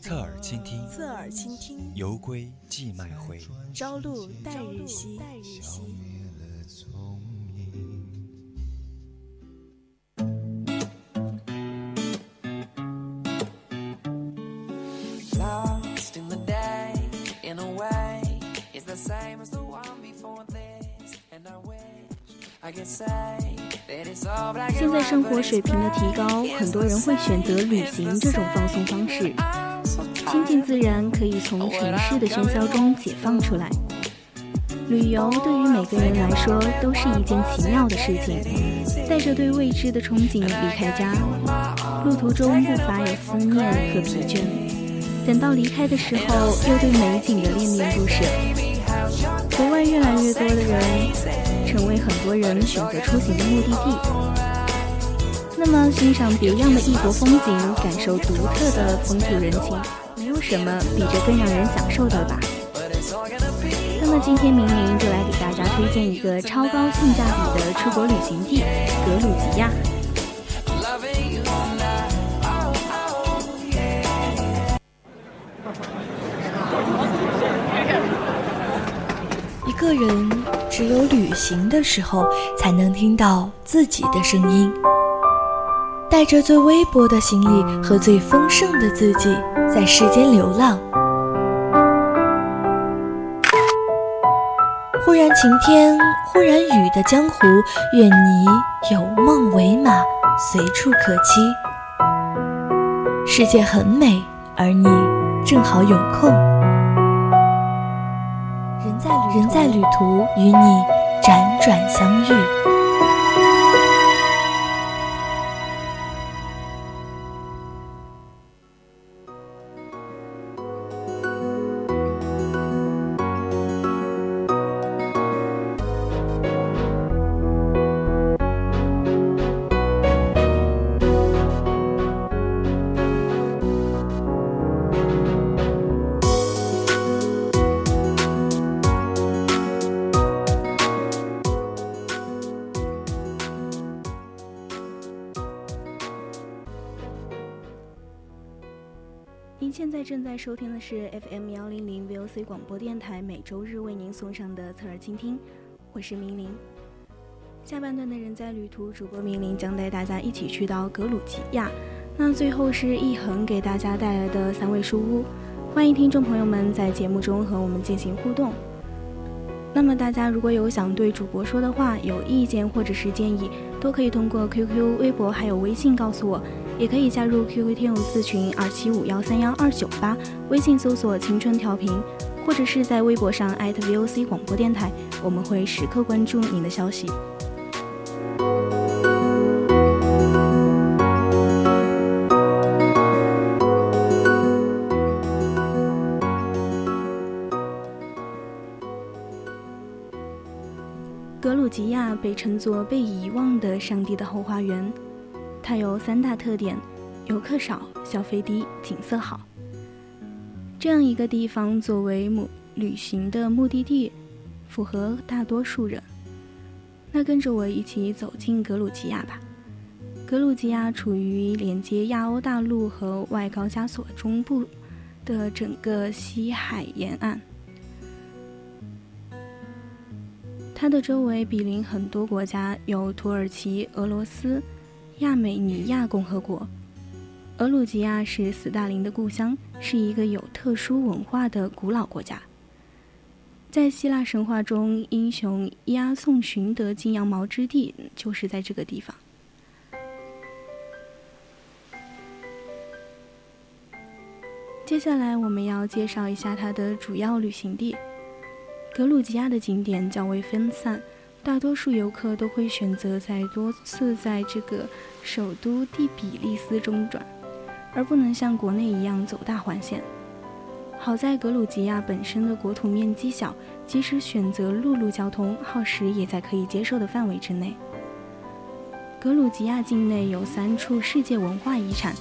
侧耳倾听，侧耳倾听，犹归寄麦回，朝露待日晞。现在生活水平的提高，很多人会选择旅行这种放松方式。亲近自然，可以从城市的喧嚣中解放出来。旅游对于每个人来说都是一件奇妙的事情，带着对未知的憧憬离开家，路途中不乏有思念和疲倦。等到离开的时候，又对美景的恋恋不舍。国外越来越多的人，成为很多人选择出行的目的地。那么，欣赏别样的异国风景，感受独特的风土人情。什么比这更让人享受的吧？那么今天明明就来给大家推荐一个超高性价比的出国旅行地——格鲁吉亚。一个人只有旅行的时候，才能听到自己的声音。带着最微薄的行李和最丰盛的自己，在世间流浪。忽然晴天，忽然雨的江湖，愿你有梦为马，随处可栖。世界很美，而你正好有空。人在人在旅途，与你辗转相遇。正在收听的是 FM 幺零零 VOC 广播电台，每周日为您送上的侧耳倾听，我是明玲。下半段的人在旅途，主播明玲将带大家一起去到格鲁吉亚。那最后是一恒给大家带来的三味书屋，欢迎听众朋友们在节目中和我们进行互动。那么大家如果有想对主播说的话、有意见或者是建议，都可以通过 QQ、微博还有微信告诉我。也可以加入 QQ 听友四群二七五幺三幺二九八，微信搜索“青春调频”，或者是在微博上 @VOC 广播电台，我们会时刻关注您的消息。格鲁吉亚被称作被遗忘的上帝的后花园。它有三大特点：游客少、消费低、景色好。这样一个地方作为目旅行的目的地，符合大多数人。那跟着我一起走进格鲁吉亚吧。格鲁吉亚处于连接亚欧大陆和外高加索中部的整个西海沿岸，它的周围毗邻很多国家，有土耳其、俄罗斯。亚美尼亚共和国，俄鲁吉亚是斯大林的故乡，是一个有特殊文化的古老国家。在希腊神话中，英雄押送寻得金羊毛之地就是在这个地方。接下来，我们要介绍一下它的主要旅行地。格鲁吉亚的景点较为分散。大多数游客都会选择在多次在这个首都第比利斯中转，而不能像国内一样走大环线。好在格鲁吉亚本身的国土面积小，即使选择陆路交通，耗时也在可以接受的范围之内。格鲁吉亚境内有三处世界文化遗产，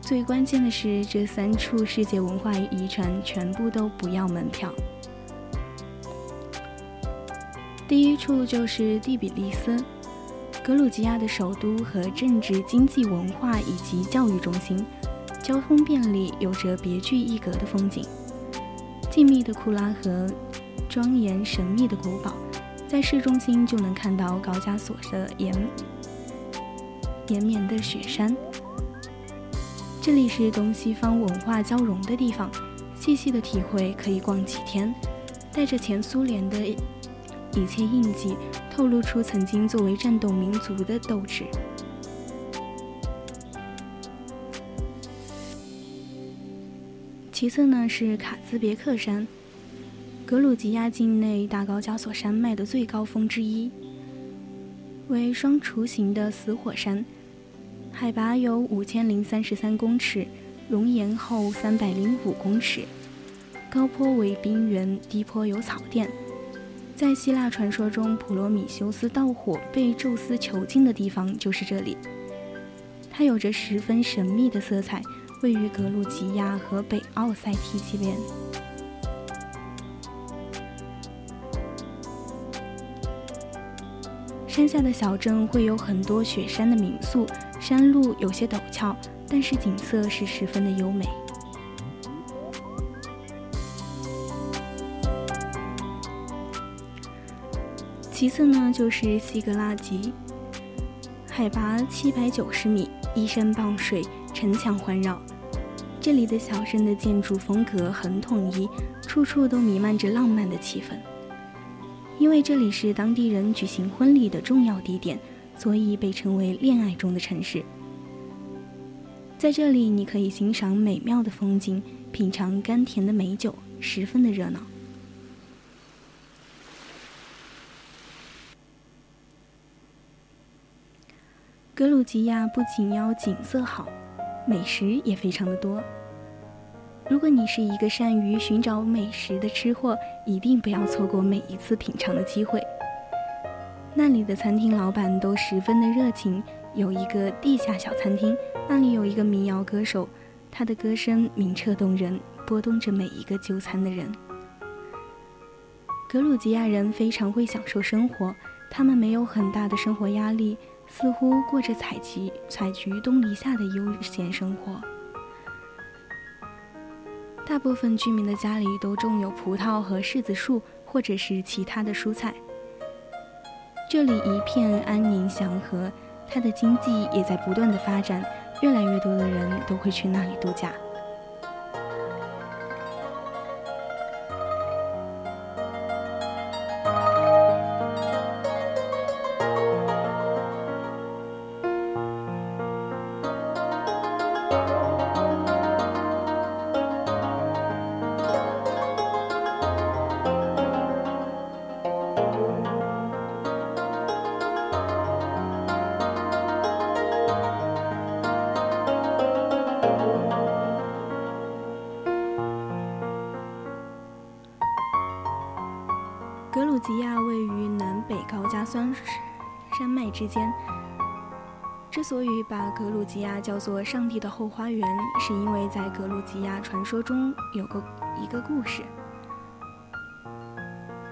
最关键的是，这三处世界文化遗产全部都不要门票。第一处就是蒂比利斯，格鲁吉亚的首都和政治、经济、文化以及教育中心，交通便利，有着别具一格的风景。静谧的库拉河，庄严神秘的古堡，在市中心就能看到高加索的延延绵的雪山。这里是东西方文化交融的地方，细细的体会可以逛几天，带着前苏联的一切印记，透露出曾经作为战斗民族的斗志。其次呢是卡兹别克山，格鲁吉亚境内大高加索山脉的最高峰之一，为双雏形的死火山，海拔有五千零三十三公尺，熔岩厚三百零五公尺，高坡为冰原，低坡有草甸。在希腊传说中，普罗米修斯盗火被宙斯囚禁的地方就是这里，它有着十分神秘的色彩。位于格鲁吉亚和北奥塞梯级边，山下的小镇会有很多雪山的民宿，山路有些陡峭，但是景色是十分的优美。其次呢，就是西格拉吉，海拔七百九十米，依山傍水，城墙环绕。这里的小镇的建筑风格很统一，处处都弥漫着浪漫的气氛。因为这里是当地人举行婚礼的重要地点，所以被称为“恋爱中的城市”。在这里，你可以欣赏美妙的风景，品尝甘甜的美酒，十分的热闹。格鲁吉亚不仅要景色好。美食也非常的多。如果你是一个善于寻找美食的吃货，一定不要错过每一次品尝的机会。那里的餐厅老板都十分的热情，有一个地下小餐厅，那里有一个民谣歌手，他的歌声明澈动人，拨动着每一个就餐的人。格鲁吉亚人非常会享受生活，他们没有很大的生活压力。似乎过着采集采菊东篱下的悠闲生活。大部分居民的家里都种有葡萄和柿子树，或者是其他的蔬菜。这里一片安宁祥和，它的经济也在不断的发展，越来越多的人都会去那里度假。吉亚位于南北高加酸山脉之间。之所以把格鲁吉亚叫做“上帝的后花园”，是因为在格鲁吉亚传说中有个一个故事：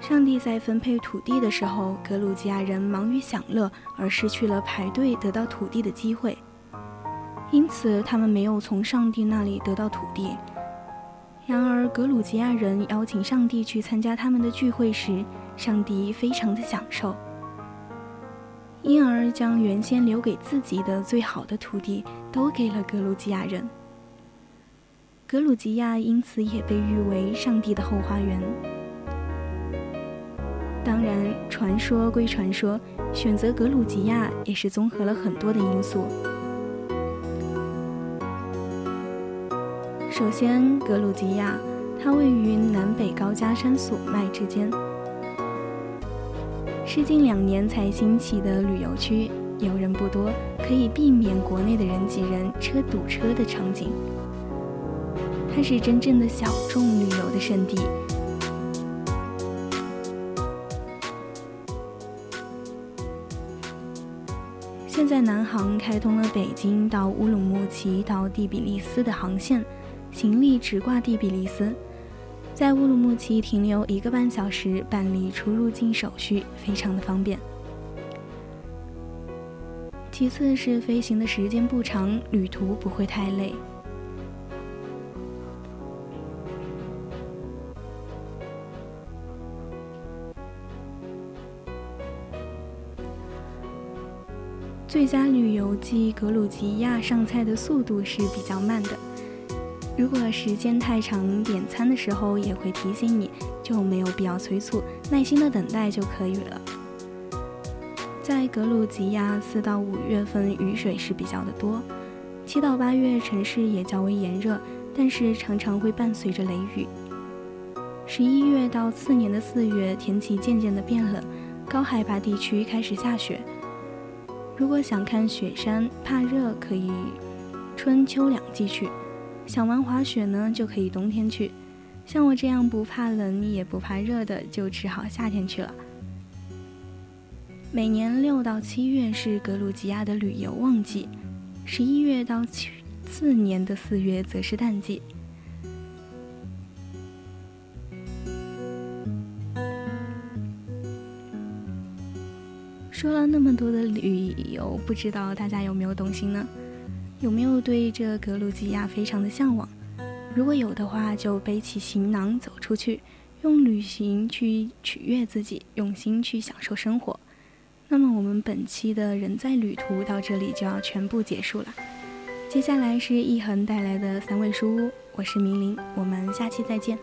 上帝在分配土地的时候，格鲁吉亚人忙于享乐，而失去了排队得到土地的机会，因此他们没有从上帝那里得到土地。然而，格鲁吉亚人邀请上帝去参加他们的聚会时，上帝非常的享受，因而将原先留给自己的最好的土地都给了格鲁吉亚人。格鲁吉亚因此也被誉为上帝的后花园。当然，传说归传说，选择格鲁吉亚也是综合了很多的因素。首先格鲁吉亚它位于南北高加山索脉之间。是近两年才兴起的旅游区游人不多可以避免国内的人挤人车堵车的场景。它是真正的小众旅游的圣地。现在南航开通了北京到乌鲁木齐到第比利斯的航线。行李直挂第比利斯，在乌鲁木齐停留一个半小时，办理出入境手续，非常的方便。其次是飞行的时间不长，旅途不会太累。最佳旅游季格鲁吉亚上菜的速度是比较慢的，如果时间太长，点餐的时候也会提醒你，就没有必要催促，耐心的等待就可以了。在格鲁吉亚，四到五月份雨水是比较的多，七到八月城市也较为炎热，但是常常会伴随着雷雨。十一月到次年的四月，天气渐渐的变冷，高海拔地区开始下雪。如果想看雪山，怕热可以春秋两季去；想玩滑雪呢，就可以冬天去。像我这样不怕冷也不怕热的，就只好夏天去了。每年六到七月是格鲁吉亚的旅游旺季，十一月到次年的四月则是淡季。说了那么多的旅游，不知道大家有没有动心呢？有没有对这格鲁吉亚非常的向往？如果有的话，就背起行囊走出去，用旅行去取悦自己，用心去享受生活。那么我们本期的人在旅途到这里就要全部结束了。接下来是一恒带来的三味书屋，我是明玲，我们下期再见。